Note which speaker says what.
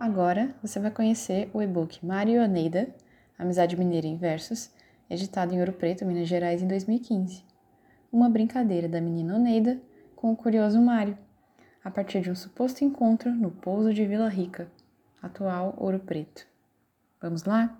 Speaker 1: Agora você vai conhecer o e-book Mário e Oneida, Amizade Mineira em Versos, editado em Ouro Preto, Minas Gerais, em 2015. Uma brincadeira da menina Oneida com o curioso Mário, a partir de um suposto encontro no pouso de Vila Rica, atual Ouro Preto. Vamos lá?